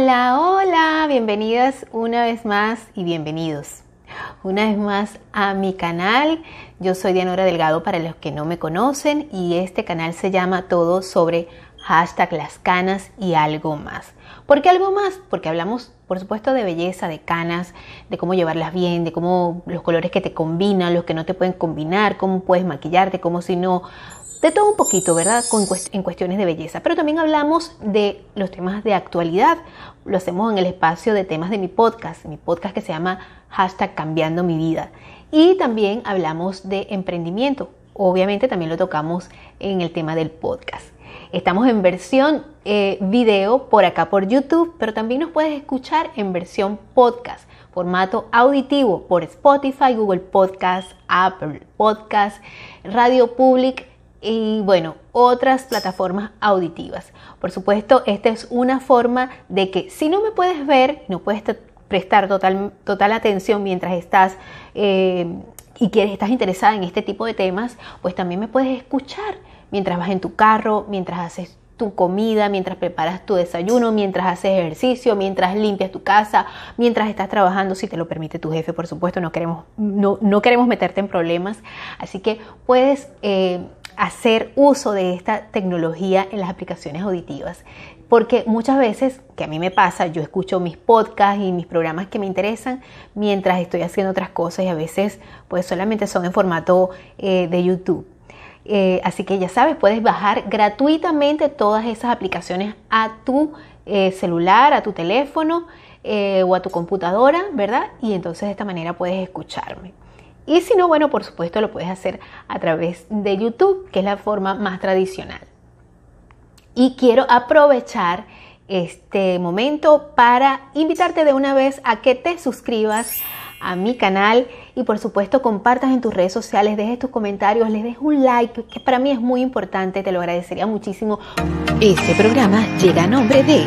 Hola, hola, bienvenidas una vez más y bienvenidos una vez más a mi canal. Yo soy Dianora Delgado para los que no me conocen y este canal se llama Todo sobre hashtag las canas y algo más. ¿Por qué algo más? Porque hablamos, por supuesto, de belleza, de canas, de cómo llevarlas bien, de cómo los colores que te combinan, los que no te pueden combinar, cómo puedes maquillarte, cómo si no de todo un poquito, ¿verdad? en cuestiones de belleza. Pero también hablamos de los temas de actualidad. Lo hacemos en el espacio de temas de mi podcast, mi podcast que se llama hashtag cambiando mi vida. Y también hablamos de emprendimiento. Obviamente también lo tocamos en el tema del podcast. Estamos en versión eh, video por acá por YouTube, pero también nos puedes escuchar en versión podcast, formato auditivo por Spotify, Google Podcast, Apple Podcast, Radio Public y bueno, otras plataformas auditivas. Por supuesto, esta es una forma de que si no me puedes ver, no puedes prestar total, total atención mientras estás eh, y que estás interesada en este tipo de temas, pues también me puedes escuchar mientras vas en tu carro, mientras haces tu comida, mientras preparas tu desayuno, mientras haces ejercicio, mientras limpias tu casa, mientras estás trabajando, si te lo permite tu jefe, por supuesto, no queremos, no, no queremos meterte en problemas. Así que puedes eh, hacer uso de esta tecnología en las aplicaciones auditivas. Porque muchas veces, que a mí me pasa, yo escucho mis podcasts y mis programas que me interesan mientras estoy haciendo otras cosas y a veces pues solamente son en formato eh, de YouTube. Eh, así que ya sabes, puedes bajar gratuitamente todas esas aplicaciones a tu eh, celular, a tu teléfono o a tu computadora, ¿verdad? Y entonces de esta manera puedes escucharme. Y si no, bueno, por supuesto lo puedes hacer a través de YouTube, que es la forma más tradicional. Y quiero aprovechar este momento para invitarte de una vez a que te suscribas a mi canal y por supuesto compartas en tus redes sociales, dejes tus comentarios, les des un like, que para mí es muy importante, te lo agradecería muchísimo. Este programa llega a nombre de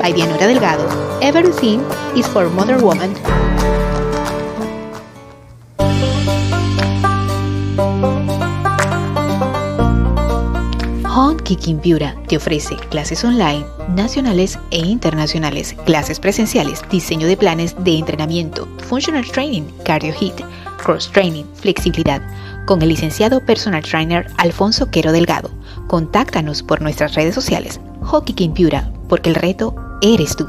by Dianora Delgado. Everything is for Mother Woman. Kicking Beauty te ofrece clases online, nacionales e internacionales, clases presenciales, diseño de planes de entrenamiento, functional training, cardio hit, cross training, flexibilidad, con el licenciado personal trainer Alfonso Quero Delgado. Contáctanos por nuestras redes sociales, Hockey King porque el reto eres tú.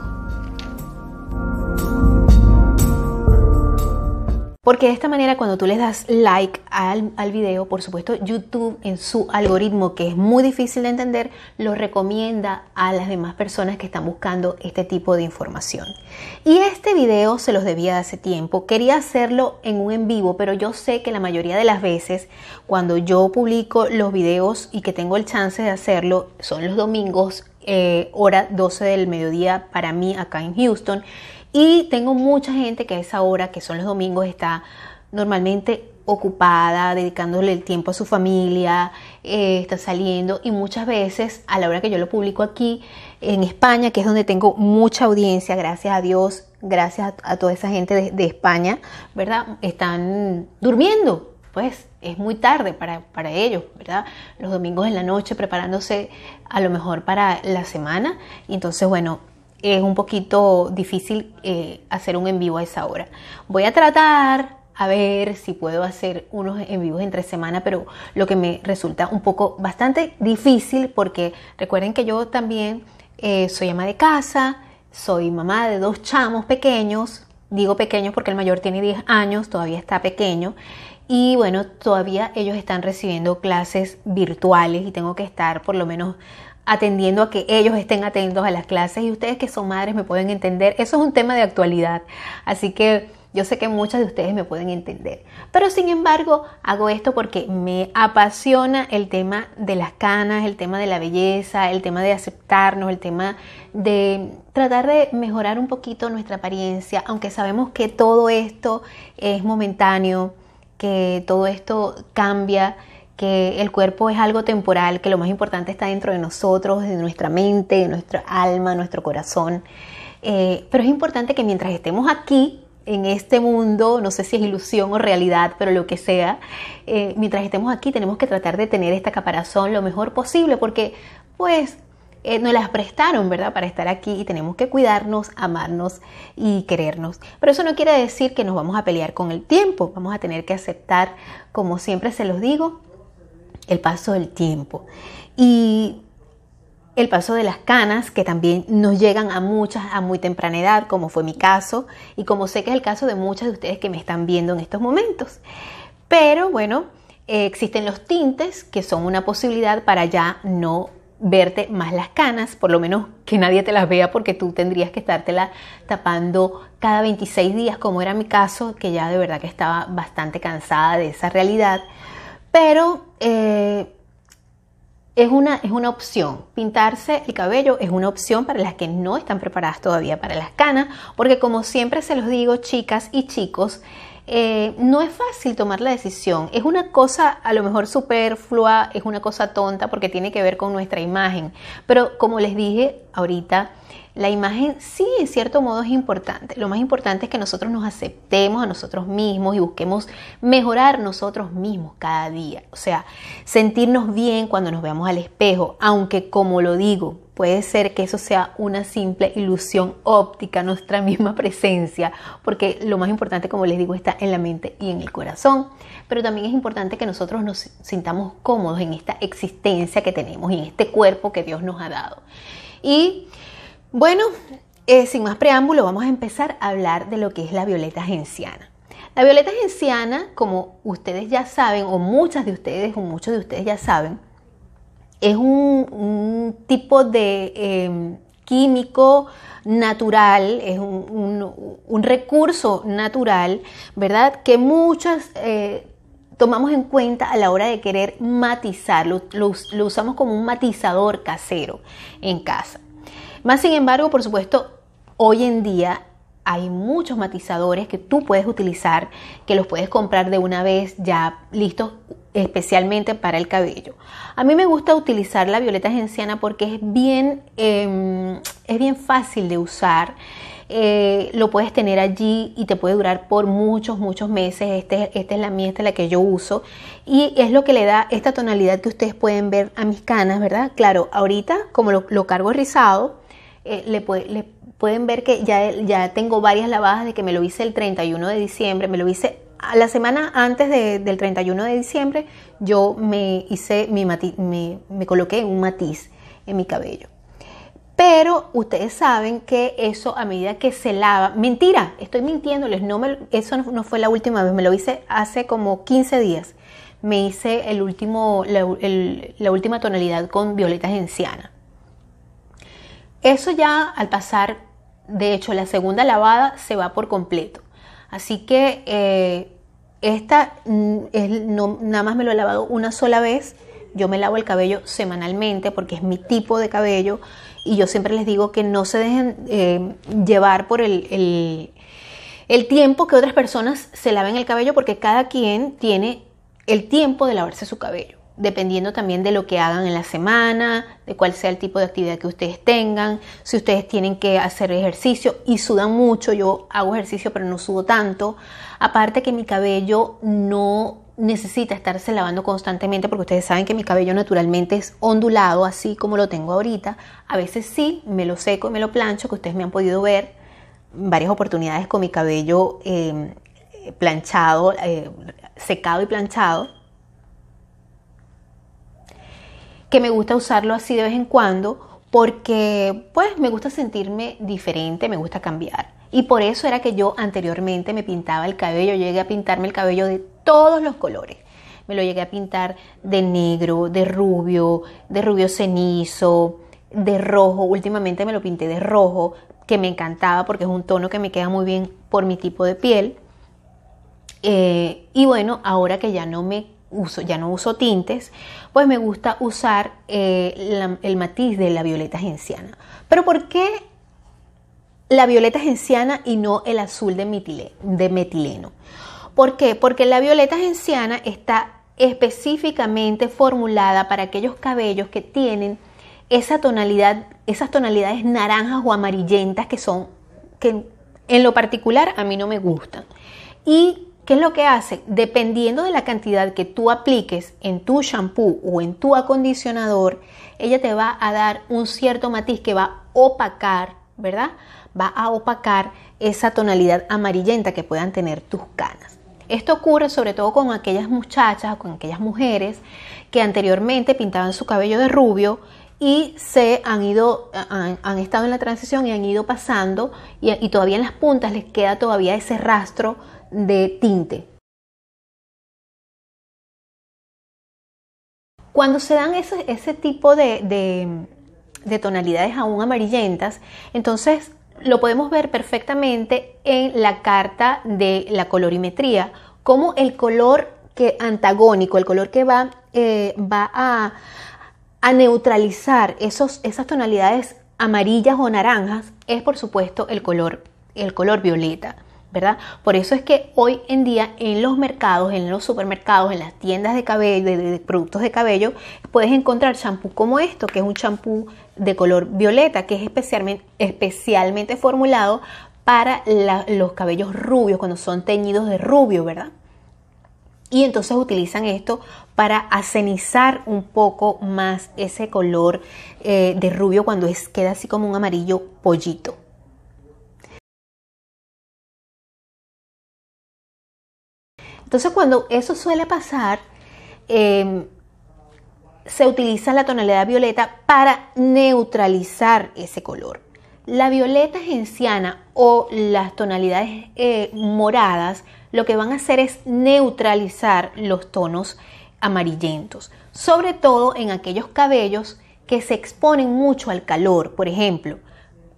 Porque de esta manera cuando tú les das like al, al, video, por supuesto YouTube en su algoritmo, que es muy difícil de entender, lo recomienda a las demás personas que están buscando este tipo de información. Y este video se los debía de hace tiempo. Quería hacerlo en un en vivo, pero yo sé que la mayoría de las veces cuando yo publico los videos y que tengo el chance de hacerlo, son los domingos, eh, hora 12 del mediodía para mí acá en Houston. Y tengo mucha gente que a esa hora, que son los domingos, está normalmente ocupada, dedicándole el tiempo a su familia, eh, está saliendo y muchas veces a la hora que yo lo publico aquí en España, que es donde tengo mucha audiencia, gracias a Dios, gracias a, toda esa gente de, de, España, ¿verdad? Están durmiendo, pues es muy tarde para, para ellos, ¿verdad? Los domingos en la noche preparándose a lo mejor para la semana y entonces, bueno, es un poquito difícil eh, hacer un en vivo a esa hora. Voy a tratar a ver si puedo hacer unos en vivos entre semana, pero lo que me resulta un poco bastante difícil porque recuerden que yo también eh, soy ama de casa, soy mamá de dos chamos pequeños, digo pequeños porque el mayor tiene 10 años, todavía está pequeño. Y bueno, todavía ellos están recibiendo clases virtuales y tengo que estar por lo menos atendiendo a que ellos estén atentos a las clases y ustedes que son madres me pueden entender, eso es un tema de actualidad. Así que Yo sé que muchas de ustedes me pueden entender, pero sin embargo hago esto porque me apasiona el tema de las canas, el tema de la belleza, el tema de aceptarnos, el tema de tratar de mejorar un poquito nuestra apariencia, aunque sabemos que todo esto es momentáneo, que todo esto cambia, que el cuerpo es algo temporal, que lo más importante está dentro de nosotros, de nuestra mente, de nuestra alma, nuestro corazón. Eh, pero es importante que mientras estemos aquí, en este mundo, no sé si es ilusión o realidad, pero lo que sea, eh, mientras estemos aquí tenemos que tratar de tener esta caparazón lo mejor posible porque pues eh, nos las prestaron, ¿verdad? Para estar aquí y tenemos que cuidarnos, amarnos y querernos. Pero eso no quiere decir que nos vamos a pelear con el tiempo, vamos a tener que aceptar, como siempre se los digo, el paso del tiempo. Y el paso de las canas, que también nos llegan a muchas a muy temprana edad, como fue mi caso, y como sé que es el caso de muchas de ustedes que me están viendo en estos momentos. Pero bueno, eh, existen los tintes, que son una posibilidad para ya no verte más las canas, por lo menos que nadie te las vea porque tú tendrías que estártela tapando cada 26 días, como era mi caso, que ya de verdad que estaba bastante cansada de esa realidad. Pero eh, es una, es una opción. Pintarse el cabello es una opción para las que no están preparadas todavía para las canas, porque como siempre se los digo, chicas y chicos, eh, no es fácil tomar la decisión. Es una cosa a lo mejor superflua, es una cosa tonta porque tiene que ver con nuestra imagen. Pero como les dije ahorita, la imagen sí, en cierto modo, es importante. Lo más importante es que nosotros nos aceptemos a nosotros mismos y busquemos mejorar nosotros mismos cada día. O sea, sentirnos bien cuando nos veamos al espejo, aunque como lo digo, puede ser que eso sea una simple ilusión óptica, nuestra misma presencia, porque lo más importante, como les digo, está en la mente y en el corazón. Pero también es importante que nosotros nos sintamos cómodos en esta existencia que tenemos en este cuerpo que Dios nos ha dado. Y bueno, eh, sin más preámbulo, vamos a empezar a hablar de lo que es la violeta genciana. La violeta genciana, como ustedes ya saben, o muchas de ustedes, o muchos de ustedes ya saben, es un, tipo de em, químico natural, es un, recurso natural, ¿verdad? Que muchas eh, tomamos en cuenta a la hora de querer matizarlo, lo usamos como un matizador casero en casa. Más sin embargo, por supuesto, hoy en día hay muchos matizadores que tú puedes utilizar, que los puedes comprar de una vez ya listos especialmente para el cabello. A mí me gusta utilizar la violeta genciana porque es bien, em, es bien fácil de usar. Eh, lo puedes tener allí y te puede durar por muchos, muchos meses. Este, esta es la mía, esta es la que yo uso. Y es lo que le da esta tonalidad que ustedes pueden ver a mis canas, ¿verdad? Claro, ahorita como lo, cargo rizado, eh, le, pueden ver que ya, ya tengo varias lavadas de que me lo hice el 31 de diciembre, me lo hice a la semana antes del 31 de diciembre, yo me hice mi me, me coloqué un matiz en mi cabello. Pero ustedes saben que eso a medida que se lava, mentira, estoy mintiéndoles, no me, eso no fue la última vez, me lo hice hace como 15 días. Me hice el último, la, la última tonalidad con violeta genciana. Eso ya al pasar, de hecho, la segunda lavada se va por completo. Así que eh, esta mm, no, nada más me lo he lavado una sola vez. Yo me lavo el cabello semanalmente porque es mi tipo de cabello y yo siempre les digo que no se dejen eh, llevar por el, el tiempo que otras personas se laven el cabello porque cada quien tiene el tiempo de lavarse su cabello dependiendo también de lo que hagan en la semana, de cuál sea el tipo de actividad que ustedes tengan, si ustedes tienen que hacer ejercicio y sudan mucho, yo hago ejercicio pero no sudo tanto, aparte que mi cabello no necesita estarse lavando constantemente porque ustedes saben que mi cabello naturalmente es ondulado así como lo tengo ahorita, a veces sí, me lo seco y me lo plancho, que ustedes me han podido ver varias oportunidades con mi cabello eh, planchado, eh, secado y planchado que me gusta usarlo así de vez en cuando porque pues me gusta sentirme diferente, me gusta cambiar. Y por eso era que yo anteriormente me pintaba el cabello, llegué a pintarme el cabello de todos los colores. Me lo llegué a pintar de negro, de rubio, de rubio cenizo, de rojo. Últimamente me lo pinté de rojo, que me encantaba porque es un tono que me queda muy bien por mi tipo de piel. Eh, y bueno, ahora que ya no me uso, ya no uso tintes, pues me gusta usar eh, el matiz de la violeta genciana. Pero ¿por qué la violeta genciana y no el azul de, de metileno? ¿Por qué? Porque la violeta genciana está específicamente formulada para aquellos cabellos que tienen esa tonalidad, esas tonalidades naranjas o amarillentas que son, que en lo particular a mí no me gustan. ¿Y qué es lo que hace? Dependiendo de la cantidad que tú apliques en tu shampoo o en tu acondicionador, ella te va a dar un cierto matiz que va a opacar, ¿verdad? Va a opacar esa tonalidad amarillenta que puedan tener tus canas. Esto ocurre sobre todo con aquellas muchachas con aquellas mujeres que anteriormente pintaban su cabello de rubio y se han ido, han, estado en la transición y han ido pasando y, todavía en las puntas les queda todavía ese rastro de tinte. Cuando se dan ese, tipo de, de tonalidades aún amarillentas, entonces lo podemos ver perfectamente en la carta de la colorimetría, como el color que antagónico, el color que va, eh, va a, neutralizar esos, esas tonalidades amarillas o naranjas, es por supuesto el color, el color violeta. ¿Verdad? Por eso es que hoy en día en los mercados, en los supermercados, en las tiendas de cabello, de, productos de cabello, puedes encontrar champú como esto, que es un champú de color violeta, que es especialmente, formulado para los cabellos rubios, cuando son teñidos de rubio, ¿verdad? Y entonces utilizan esto para acenizar un poco más ese color eh, de rubio cuando queda así como un amarillo pollito. Entonces cuando eso suele pasar, em, se utiliza la tonalidad violeta para neutralizar ese color. La violeta genciana o las tonalidades eh, moradas lo que van a hacer es neutralizar los tonos amarillentos, sobre todo en aquellos cabellos que se exponen mucho al calor. Por ejemplo,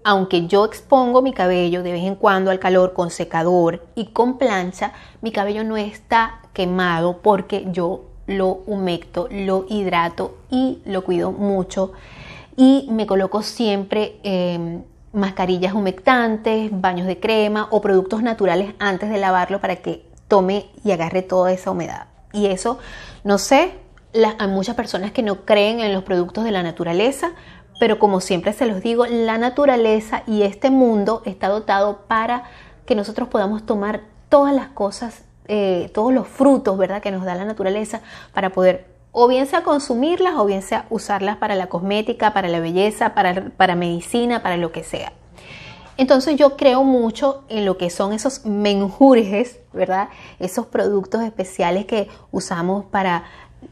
aunque yo expongo mi cabello de vez en cuando al calor con secador y con plancha, mi cabello no está quemado porque yo lo humecto, lo hidrato y lo cuido mucho. Y me coloco siempre em, mascarillas humectantes, baños de crema o productos naturales antes de lavarlo para que tome y agarre toda esa humedad. Y eso, no sé, hay muchas personas que no creen en los productos de la naturaleza, pero como siempre se los digo, la naturaleza y este mundo está dotado para que nosotros podamos tomar todas las cosas, eh, todos los frutos, ¿verdad?, que nos da la naturaleza para poder o bien sea consumirlas o bien sea usarlas para la cosmética, para la belleza, para, para medicina, para lo que sea. Entonces yo creo mucho en lo que son esos menjurjes, ¿verdad? Esos productos especiales que usamos para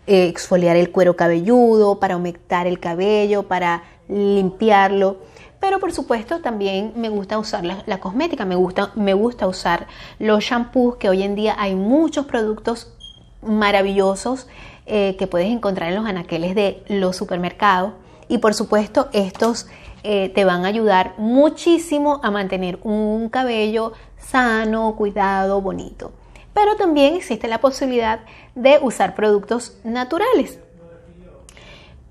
eh, exfoliar el cuero cabelludo, para humectar el cabello, para limpiarlo. Pero por supuesto también me gusta usar la, cosmética, me gusta, me gusta usar los shampoos, que hoy en día hay muchos productos maravillosos eh, que puedes encontrar en los anaqueles de los supermercados. Y por supuesto estos eh, te van a ayudar muchísimo a mantener un cabello sano, cuidado, bonito. Pero también existe la posibilidad de usar productos naturales.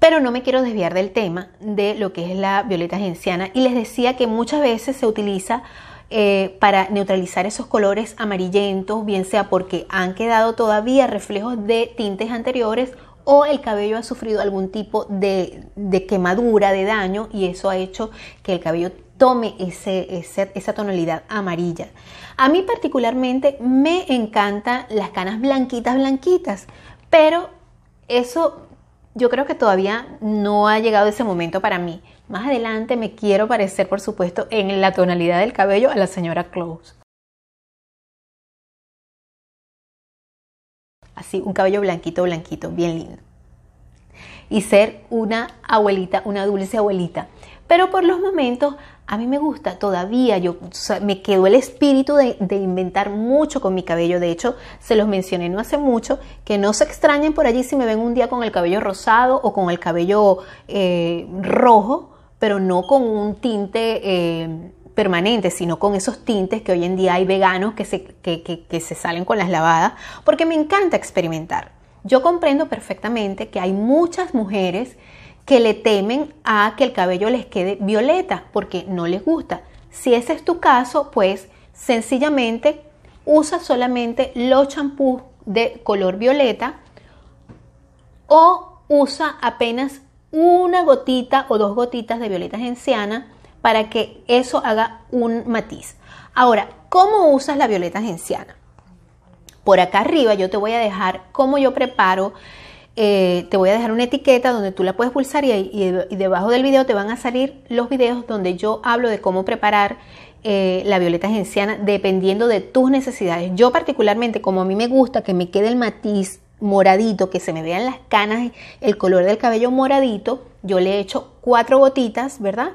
Pero no me quiero desviar del tema de lo que es la violeta genciana y les decía que muchas veces se utiliza eh, para neutralizar esos colores amarillentos, bien sea porque han quedado todavía reflejos de tintes anteriores o el cabello ha sufrido algún tipo de, quemadura, de daño y eso ha hecho que el cabello tome esa tonalidad amarilla. A mí particularmente me encantan las canas blanquitas, blanquitas, pero eso yo creo que todavía no ha llegado ese momento para mí. Más adelante me quiero parecer, por supuesto, en la tonalidad del cabello a la señora Close. Así, un cabello blanquito, blanquito, bien lindo. Y ser una abuelita, una dulce abuelita. Pero por los momentos a mí me gusta todavía, yo, me quedó el espíritu de, inventar mucho con mi cabello. De hecho, se los mencioné no hace mucho, que no se extrañen por allí si me ven un día con el cabello rosado o con el cabello eh, rojo, pero no con un tinte eh, permanente, sino con esos tintes que hoy en día hay veganos que se, que se salen con las lavadas, porque me encanta experimentar. Yo comprendo perfectamente que hay muchas mujeres que le temen a que el cabello les quede violeta porque no les gusta. Si ese es tu caso, pues sencillamente usa solamente los champús de color violeta o usa apenas una gotita o dos gotitas de violeta genciana para que eso haga un matiz. Ahora, ¿cómo usas la violeta genciana? Por acá arriba yo te voy a dejar cómo yo preparo eh, te voy a dejar una etiqueta donde tú la puedes pulsar y, debajo del video te van a salir los videos donde yo hablo de cómo preparar eh, la violeta genciana dependiendo de tus necesidades. Yo particularmente, como a mí me gusta que me quede el matiz moradito, que se me vean las canas, el color del cabello moradito, yo le he hecho cuatro gotitas, ¿verdad?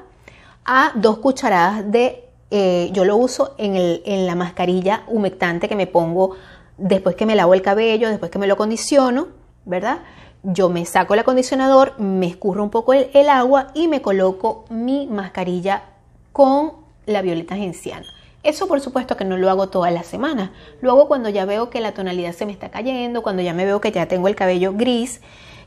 A dos cucharadas de, eh, yo lo uso en, en la mascarilla humectante que me pongo después que me lavo el cabello, después que me lo acondiciono ¿verdad? Yo me saco el acondicionador, me escurro un poco el, agua y me coloco mi mascarilla con la violeta genciana. Eso por supuesto que no lo hago todas las semanas. Lo hago cuando ya veo que la tonalidad se me está cayendo, cuando ya me veo que ya tengo el cabello gris.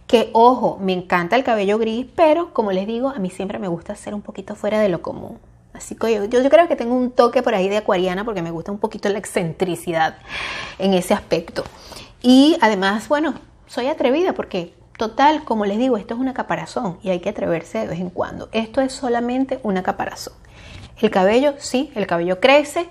Que ojo, me encanta el cabello gris, pero como les digo, a mí siempre me gusta ser un poquito fuera de lo común. Así que yo, yo, creo que tengo un toque por ahí de acuariana porque me gusta un poquito la excentricidad en ese aspecto. Y además, bueno, soy atrevida porque, total, como les digo, esto es una caparazón y hay que atreverse de vez en cuando. Esto es solamente una caparazón. El cabello, sí, el cabello crece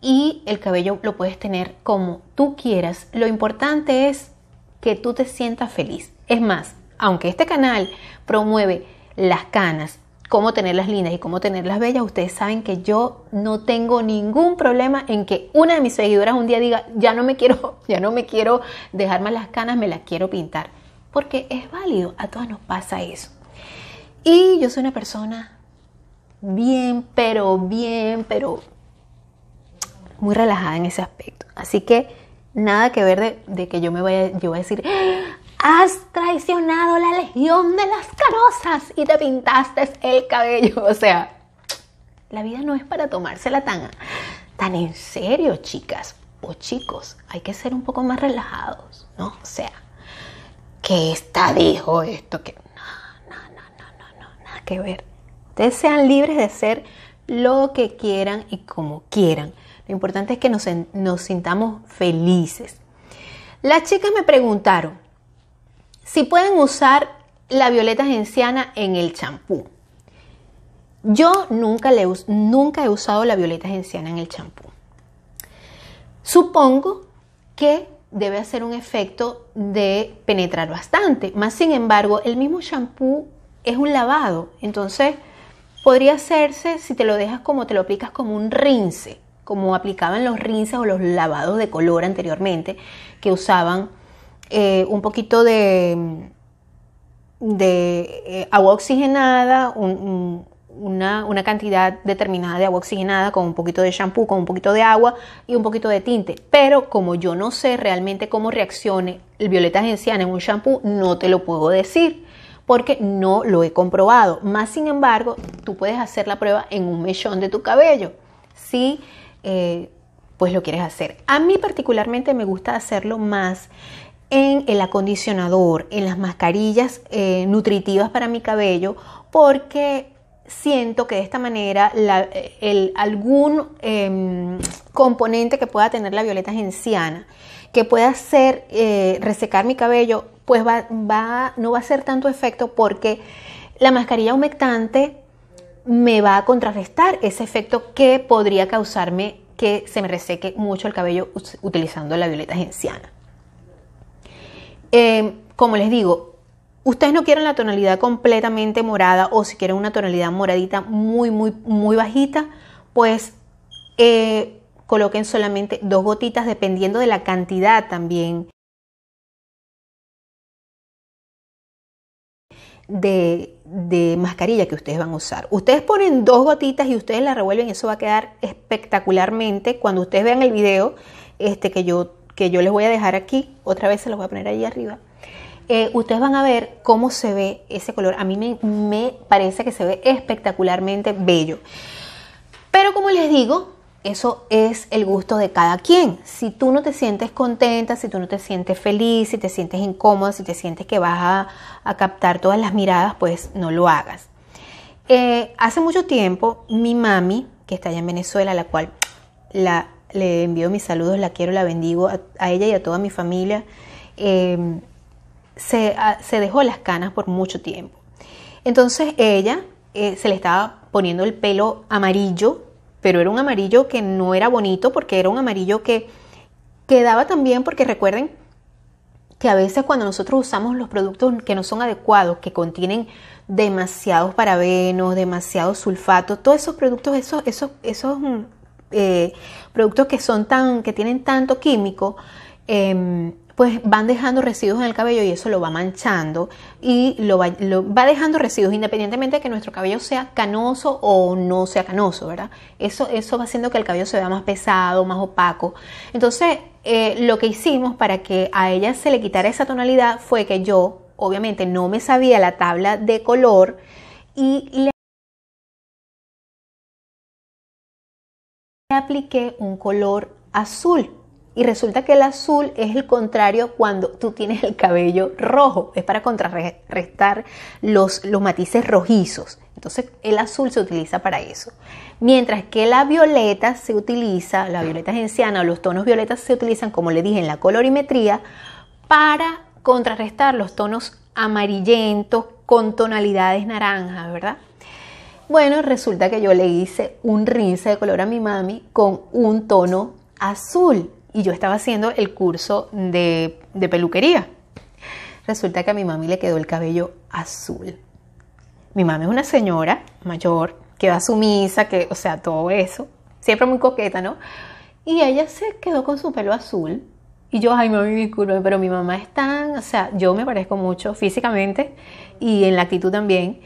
y el cabello lo puedes tener como tú quieras. Lo importante es que tú te sientas feliz. Es más, aunque este canal promueve las canas, cómo tenerlas lindas y cómo tenerlas bellas, ustedes saben que yo no tengo ningún problema en que una de mis seguidoras un día diga, ya no me quiero, ya no me quiero dejar más las canas, me las quiero pintar. Porque es válido, a todas nos pasa eso. Y yo soy una persona bien, pero bien, pero muy relajada en ese aspecto. Así que nada que ver de, de que yo me vaya, yo voy a decir, has traicionado la legión de las canosas y te pintaste el cabello. O sea, la vida no es para tomársela tan, tan en serio, chicas o chicos. Hay que ser un poco más relajados, ¿no? O sea, que esta dijo esto, que no, no, no, no, no, no, nada que ver. Ustedes sean libres de ser lo que quieran y como quieran. Lo importante es que nos, nos sintamos felices. Las chicas me preguntaron, si pueden usar la violeta genciana en el champú. Yo nunca, le, he usado la violeta genciana en el champú. Supongo que debe hacer un efecto de penetrar bastante. Más sin embargo, el mismo champú es un lavado. Entonces, podría hacerse si te lo dejas como te lo aplicas como un rince, como aplicaban los rinces o los lavados de color anteriormente, que usaban eh, un poquito de, eh, agua oxigenada, una, una, cantidad determinada de agua oxigenada con un poquito de shampoo, con un poquito de agua y un poquito de tinte. Pero como yo no sé realmente cómo reaccione el violeta genciana en un shampoo, no te lo puedo decir porque no lo he comprobado. Más sin embargo, tú puedes hacer la prueba en un mechón de tu cabello. Si eh, pues lo quieres hacer. A mí particularmente me gusta hacerlo más en el acondicionador, en las mascarillas eh, nutritivas para mi cabello, porque siento que de esta manera el, algún em, componente que pueda tener la violeta genciana, que pueda hacer eh, resecar mi cabello, pues va, va, no va a hacer tanto efecto porque la mascarilla humectante me va a contrarrestar ese efecto que podría causarme que se me reseque mucho el cabello utilizando la violeta genciana. Eh, como les digo, ustedes no quieren la tonalidad completamente morada o si quieren una tonalidad moradita muy, muy, muy bajita, pues eh, coloquen solamente dos gotitas dependiendo de la cantidad también de, de, mascarilla que ustedes van a usar. Ustedes ponen dos gotitas y ustedes la revuelven y eso va a quedar espectacularmente. Cuando ustedes vean el video este, que yo que yo les voy a dejar aquí, otra vez se los voy a poner ahí arriba, eh, ustedes van a ver cómo se ve ese color. A mí me, me, parece que se ve espectacularmente bello. Pero como les digo, eso es el gusto de cada quien. Si tú no te sientes contenta, si tú no te sientes feliz, si te sientes incómoda, si te sientes que vas a, captar todas las miradas, pues no lo hagas. Eh, hace mucho tiempo, mi mami, que está allá en Venezuela, la cual la, le envío mis saludos, la quiero, la bendigo a, ella y a toda mi familia, em, se, se, dejó las canas por mucho tiempo. Entonces ella eh, se le estaba poniendo el pelo amarillo pero era un amarillo que no era bonito porque era un amarillo que quedaba también porque recuerden que a veces cuando nosotros usamos los productos que no son adecuados, que contienen demasiados parabenos, demasiados sulfatos, todos esos productos, esos, esos, esos eh, productos que son tan, que tienen tanto químico, em, pues van dejando residuos en el cabello y eso lo va manchando y lo va, dejando residuos independientemente de que nuestro cabello sea canoso o no sea canoso, ¿verdad? Eso, eso va haciendo que el cabello se vea más pesado, más opaco. Entonces, eh, lo que hicimos para que a ella se le quitara esa tonalidad fue que yo, obviamente, no me sabía la tabla de color y le apliqué un color azul y resulta que el azul es el contrario cuando tú tienes el cabello rojo, es para contrarrestar los, los matices rojizos. Entonces el azul se utiliza para eso. Mientras que la violeta se utiliza, la violeta genciana o los tonos violetas se utilizan, como le dije, en la colorimetría para contrarrestar los tonos amarillentos con tonalidades naranjas, ¿verdad? Bueno, resulta que yo le hice un rince de color a mi mami con un tono azul y yo estaba haciendo el curso de, peluquería. Resulta que a mi mami le quedó el cabello azul. Mi mami es una señora mayor que va a su misa, que, o sea, todo eso, siempre muy coqueta, ¿no? Y ella se quedó con su pelo azul. Y yo, ay, mami, disculpe, pero mi mamá es tan, o sea, yo me parezco mucho físicamente y en la actitud también.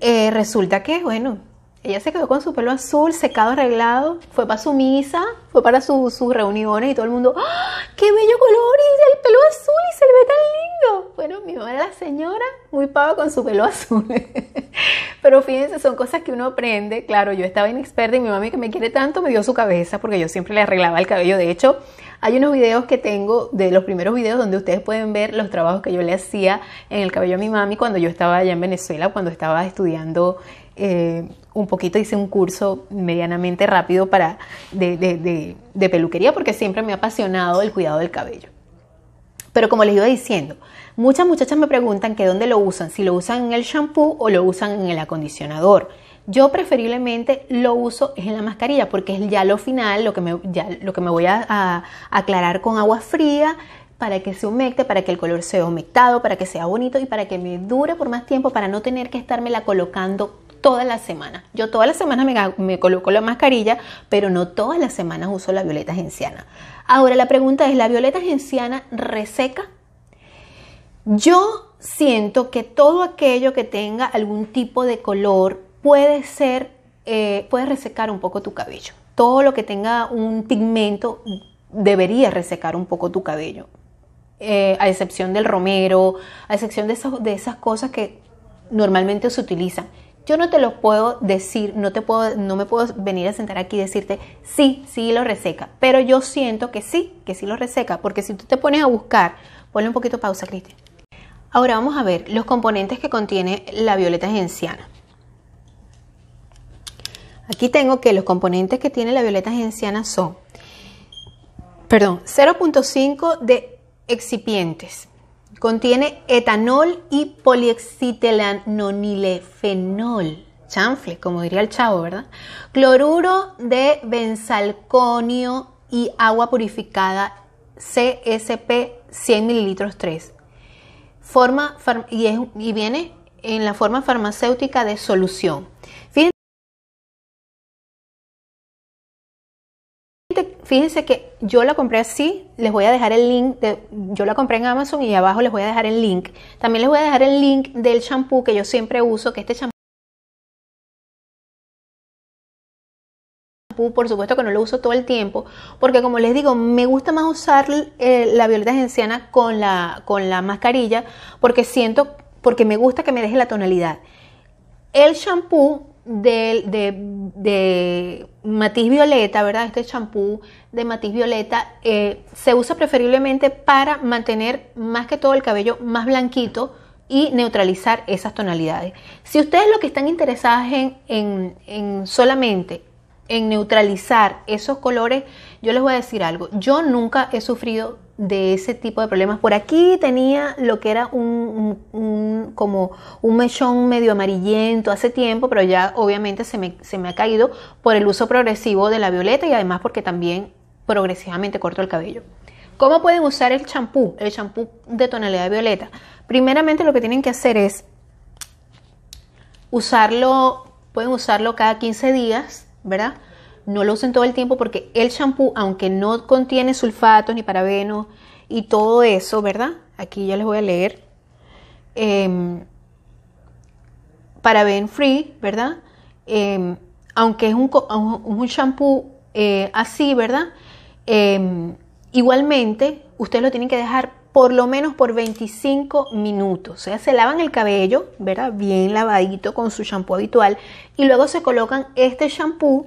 Eh, resulta que, bueno, ella se quedó con su pelo azul, secado, arreglado, fue para su misa, fue para sus reuniones y todo el mundo, ¡Ah, ¡qué bello color! Y el pelo azul y se le ve tan lindo. Bueno, mi mamá era la señora muy pava con su pelo azul. Pero fíjense, son cosas que uno aprende. Claro, yo estaba inexperta y mi mamá que me quiere tanto me dio su cabeza porque yo siempre le arreglaba el cabello. De hecho, hay unos videos que tengo de los primeros videos donde ustedes pueden ver los trabajos que yo le hacía en el cabello a mi mami cuando yo estaba allá en Venezuela, cuando estaba estudiando eh, un poquito, hice un curso medianamente rápido para, de, de peluquería porque siempre me ha apasionado el cuidado del cabello. Pero como les iba diciendo, muchas muchachas me preguntan que dónde lo usan, si lo usan en el shampoo o lo usan en el acondicionador. Yo preferiblemente lo uso en la mascarilla porque es ya lo final, lo que me, lo que me voy a, aclarar con agua fría para que se humecte, para que el color sea humectado, para que sea bonito y para que me dure por más tiempo, para no tener que la colocando todas las semanas. Yo todas las semanas me, me, coloco la mascarilla, pero no todas las semanas uso la violeta genciana. Ahora la pregunta es, ¿la violeta genciana reseca? Yo siento que todo aquello que tenga algún tipo de color puede ser, eh, resecar un poco tu cabello. Todo lo que tenga un pigmento debería resecar un poco tu cabello. Eh, a excepción del romero, a excepción de, de esas cosas que normalmente se utilizan. Yo no te lo puedo decir, no, te puedo, no me puedo venir a sentar aquí y decirte, sí, sí lo reseca, pero yo siento que sí, que sí lo reseca, porque si tú te pones a buscar, ponle un poquito pausa, Cristian. Ahora vamos a ver los componentes que contiene la violeta genciana. Aquí tengo que los componentes que tiene la violeta genciana son, perdón, 0.5 de excipientes, Contiene etanol y poliexistelanonilefenol. Chanfle, como diría el chavo, ¿verdad? Cloruro de benzalconio y agua purificada CSP 100 mililitros 3. Forma, y viene en la forma farmacéutica de solución. Fíjense que yo la compré así, les voy a dejar el link, yo la compré en Amazon y abajo les voy a dejar el link. También les voy a dejar el link del champú que yo siempre uso, que este champú por supuesto que no lo uso todo el tiempo, porque como les digo, me gusta más usar eh, la violeta genciana con la, con la mascarilla, porque siento, porque me gusta que me deje la tonalidad. El shampoo de, de, matiz violeta, ¿verdad? Este champú de matiz violeta eh, se usa preferiblemente para mantener más que todo el cabello más blanquito y neutralizar esas tonalidades. Si ustedes lo que están interesadas en, en solamente en neutralizar esos colores, yo les voy a decir algo. Yo nunca he sufrido de ese tipo de problemas. Por aquí tenía lo que era un, como un mechón medio amarillento hace tiempo, pero ya obviamente se me, se me ha caído por el uso progresivo de la violeta y además porque también progresivamente corto el cabello. ¿Cómo pueden usar el champú? El champú de tonalidad violeta. Primeramente lo que tienen que hacer es usarlo, pueden usarlo cada 15 días, ¿verdad? No lo usen todo el tiempo porque el champú, aunque no contiene sulfatos ni parabenos y todo eso, ¿verdad? Aquí ya les voy a leer. Eh, paraben free, ¿verdad? Em, aunque es un, un shampoo eh, así, ¿verdad? Em, igualmente, ustedes lo tienen que dejar por lo menos por 25 minutos. O sea, se lavan el cabello, ¿verdad? Bien lavadito con su shampoo habitual y luego se colocan este shampoo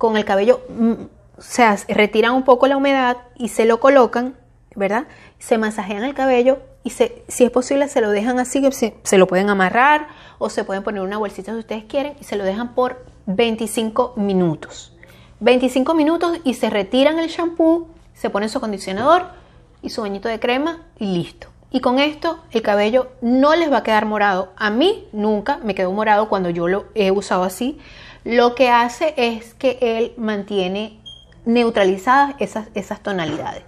con el cabello, mm, o sea, retiran un poco la humedad y se lo colocan, ¿verdad? Se masajean el cabello y se, si es posible se lo dejan así, se, se lo pueden amarrar o se pueden poner una bolsita si ustedes quieren y se lo dejan por 25 minutos. 25 minutos y se retiran el shampoo, se pone su acondicionador y su bañito de crema y listo. Y con esto el cabello no les va a quedar morado. A mí nunca me quedó morado cuando yo lo he usado así, lo que hace es que él mantiene neutralizadas esas, esas tonalidades.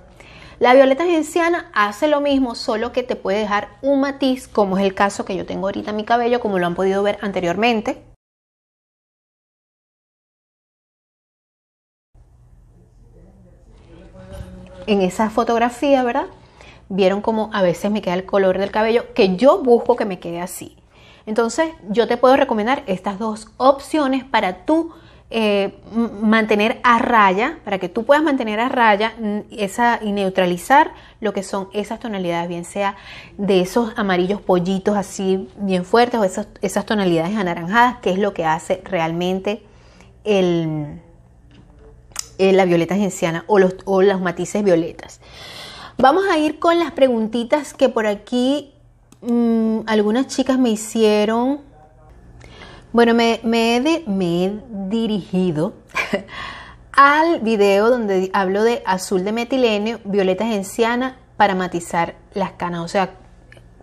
La violeta genciana hace lo mismo, solo que te puede dejar un matiz, como es el caso que yo tengo ahorita en mi cabello, como lo han podido ver anteriormente. En esa fotografía, ¿verdad? Vieron como a veces me queda el color del cabello, que yo busco que me quede así. Entonces, yo te puedo recomendar estas dos opciones para tú eh, mantener a raya, para que tú puedas mantener a raya esa, y neutralizar lo que son esas tonalidades, bien sea de esos amarillos pollitos así bien fuertes o esas, esas tonalidades anaranjadas, que es lo que hace realmente el, la violeta genciana o los, o los matices violetas. Vamos a ir con las preguntitas que por aquí Mm, algunas chicas me hicieron, bueno, me, he, dirigido al video donde hablo de azul de metileno, violeta genciana para matizar las canas, o sea,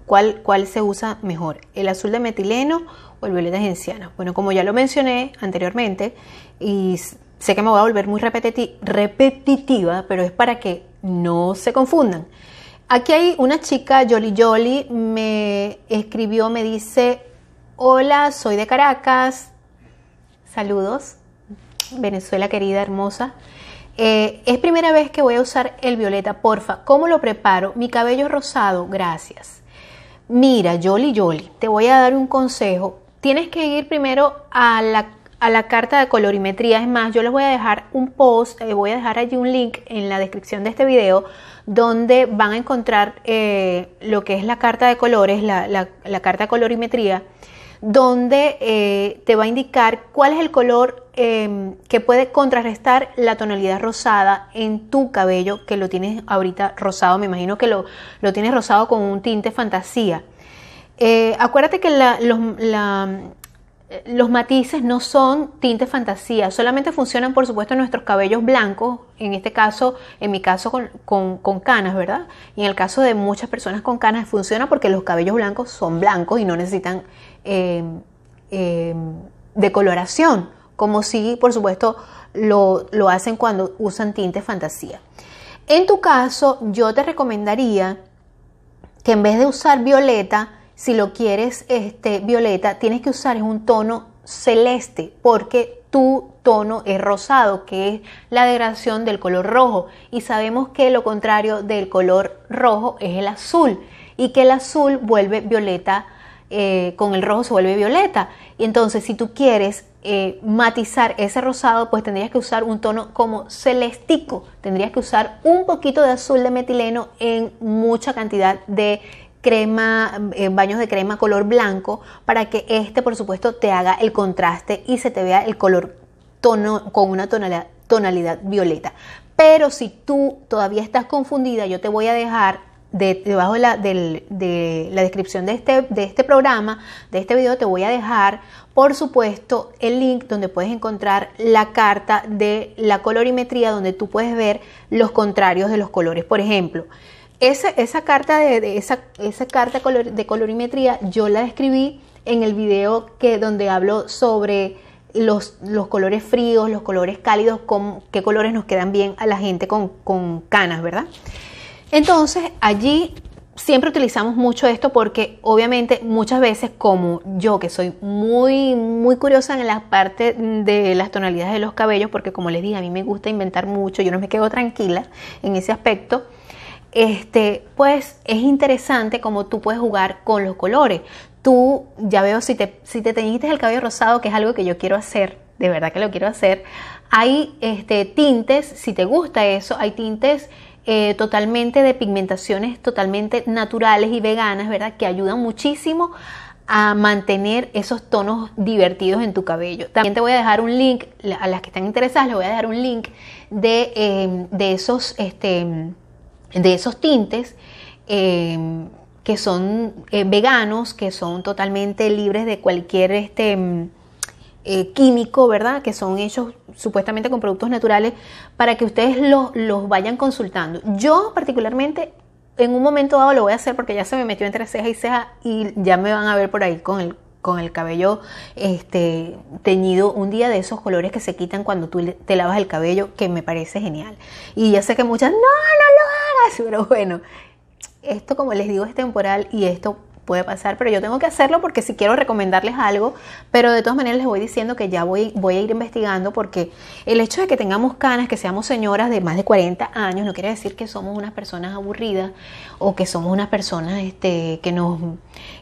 ¿cuál, se usa mejor, el azul de metileno o el violeta genciana. Bueno, como ya lo mencioné anteriormente y sé que me voy a volver muy repetitiva, pero es para que no se confundan. Aquí hay una chica, Jolly Jolly, me escribió, me dice, hola, soy de Caracas, saludos, Venezuela querida, hermosa. Eh, es primera vez que voy a usar el violeta, porfa, ¿cómo lo preparo? Mi cabello rosado, gracias. Mira, Jolly Jolly, te voy a dar un consejo. Tienes que ir primero a la, a la carta de colorimetría. Es más, yo les voy a dejar un post, eh, voy a dejar allí un link en la descripción de este video donde van a encontrar eh, lo que es la carta de colores, la, carta de colorimetría, donde eh, te va a indicar cuál es el color em, que puede contrarrestar la tonalidad rosada en tu cabello, que lo tienes ahorita rosado, me imagino que lo, lo tienes rosado con un tinte fantasía. Eh, acuérdate que la, matices no son tintes fantasía, solamente funcionan por supuesto en nuestros cabellos blancos, en este caso, en mi caso con, canas, ¿verdad? Y en el caso de muchas personas con canas funciona porque los cabellos blancos son blancos y no necesitan eh, eh, decoloración, como si por supuesto lo, lo hacen cuando usan tintes fantasía. En tu caso, yo te recomendaría que en vez de usar violeta, si lo quieres este, violeta, tienes que usar un tono celeste porque tu tono es rosado, que es la degradación del color rojo. Y sabemos que lo contrario del color rojo es el azul y que el azul vuelve violeta, eh, con el rojo se vuelve violeta. Y entonces si tú quieres eh, matizar ese rosado, pues tendrías que usar un tono como celestico. Tendrías que usar un poquito de azul de metileno en mucha cantidad de crema, eh, baños de crema color blanco para que este por supuesto te haga el contraste y se te vea el color tono con una tonalidad, tonalidad violeta. Pero si tú todavía estás confundida, yo te voy a dejar debajo de la, de la, descripción de este, de este programa, de este video, te voy a dejar, por supuesto, el link donde puedes encontrar la carta de la colorimetría, donde tú puedes ver los contrarios de los colores. Por ejemplo, esa, carta, de, esa, esa carta de colorimetría yo la escribí en el video que, donde hablo sobre los, los, colores fríos, los colores cálidos, con, qué colores nos quedan bien a la gente con, con canas, ¿verdad? Entonces, allí siempre utilizamos mucho esto porque obviamente muchas veces como yo que soy muy muy curiosa en la parte de las tonalidades de los cabellos porque como les dije a mí me gusta inventar mucho yo no me quedo tranquila en ese aspecto este pues es interesante como tú puedes jugar con los colores tú ya veo si te si te teñiste el cabello rosado que es algo que yo quiero hacer de verdad que lo quiero hacer hay este tintes si te gusta eso hay tintes eh, totalmente de pigmentaciones totalmente naturales y veganas, ¿verdad? Que ayudan muchísimo a mantener esos tonos divertidos en tu cabello. También te voy a dejar un link, a las que están interesadas, les voy a dejar un link de, em, de esos, este, de esos tintes em, que son eh, veganos, que son totalmente libres de cualquier este, eh, químico, ¿verdad? Que son hechos supuestamente con productos naturales, para que ustedes los, los vayan consultando. Yo particularmente en un momento dado lo voy a hacer porque ya se me metió entre ceja y ceja y ya me van a ver por ahí con el, con el cabello este, teñido un día de esos colores que se quitan cuando tú te lavas el cabello, que me parece genial. Y ya sé que muchas, no, no lo hagas, pero bueno, esto como les digo es temporal y esto puede pasar, pero yo tengo que hacerlo porque si quiero recomendarles algo, pero de todas maneras les voy diciendo que ya voy, voy a ir investigando porque el hecho de que tengamos canas, que seamos señoras de más de 40 años, no quiere decir que somos unas personas aburridas o que somos unas personas este, que, nos,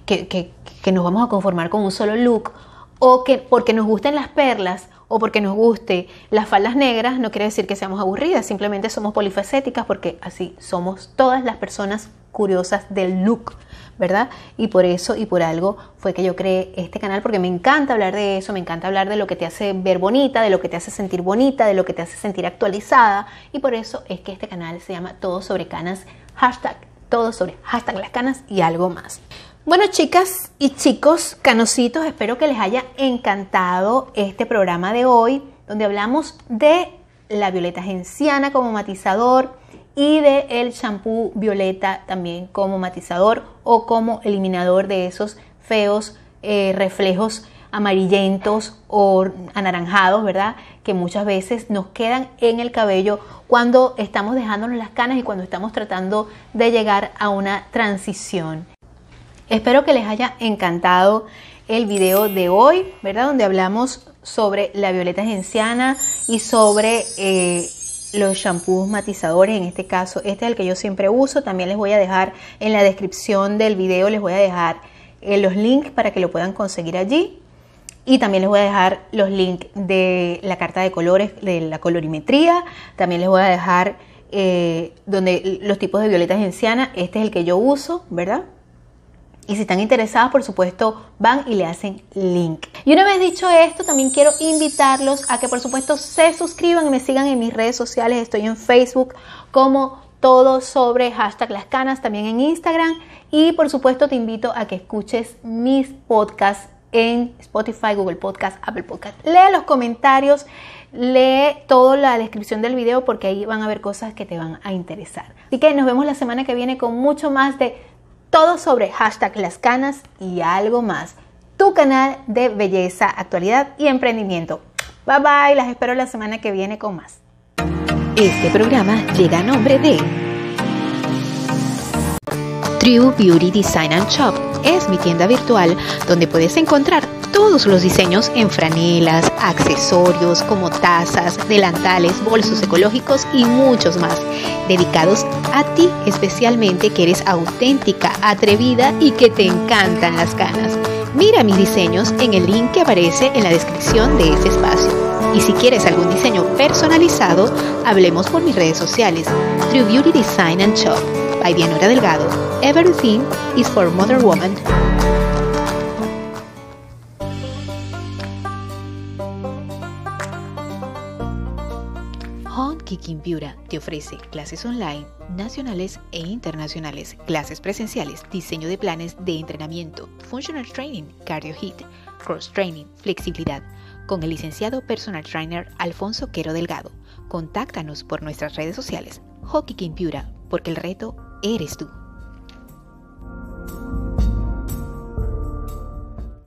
que, que, que nos vamos a conformar con un solo look o que porque nos gusten las perlas o porque nos guste las faldas negras, no quiere decir que seamos aburridas, simplemente somos polifacéticas porque así somos todas las personas curiosas del look. ¿verdad? Y por eso y por algo fue que yo creé este canal, porque me encanta hablar de eso, me encanta hablar de lo que te hace ver bonita, de lo que te hace sentir bonita, de lo que te hace sentir actualizada, y por eso es que este canal se llama Todo sobre Canas, hashtag todo sobre hashtag las canas y algo más. Bueno, chicas y chicos, canositos, espero que les haya encantado este programa de hoy, donde hablamos de la violeta genciana como matizador, y de el shampoo violeta también como matizador o como eliminador de esos feos eh, reflejos amarillentos o anaranjados, ¿verdad? Que muchas veces nos quedan en el cabello cuando estamos dejándonos las canas y cuando estamos tratando de llegar a una transición. Espero que les haya encantado el video de hoy, ¿verdad? Donde hablamos sobre la violeta genciana y sobre eh, los shampoos matizadores, en este caso este es el que yo siempre uso, también les voy a dejar en la descripción del video, les voy a dejar eh, los links para que lo puedan conseguir allí. Y también les voy a dejar los links de la carta de colores, de la colorimetría, también les voy a dejar eh, donde los tipos de violetas genciana, este es el que yo uso, ¿verdad? Y si están interesadas, por supuesto, van y le hacen link. Y una vez dicho esto, también quiero invitarlos a que por supuesto se suscriban y me sigan en mis redes sociales. Estoy en Facebook como todo sobre hashtag las canas, también en Instagram. Y por supuesto te invito a que escuches mis podcasts en Spotify, Google Podcast, Apple Podcast. Lee los comentarios, lee toda la descripción del video porque ahí van a ver cosas que te van a interesar. Así que nos vemos la semana que viene con mucho más de todo sobre hashtag las canas y algo más. Tu canal de belleza, actualidad y emprendimiento. Bye bye, las espero la semana que viene con más. Este programa llega a nombre de True Beauty Design and Shop. Es mi tienda virtual donde puedes encontrar todos los diseños en franelas, accesorios como tazas, delantales, bolsos ecológicos y muchos más, dedicados a ti especialmente que eres auténtica, atrevida y que te encantan las canas. Mira mis diseños en el link que aparece en la descripción de este espacio. Y si quieres algún diseño personalizado, hablemos por mis redes sociales, True Beauty Design and Shop by Dianora Delgado. Everything is for Mother Woman. Kikin Piura te ofrece clases online, nacionales e internacionales, clases presenciales, diseño de planes de entrenamiento, functional training, cardio hit, cross training, flexibilidad, con el licenciado personal trainer Alfonso Quero Delgado. Contáctanos por nuestras redes sociales. Hockey King Piura, porque el reto eres tú.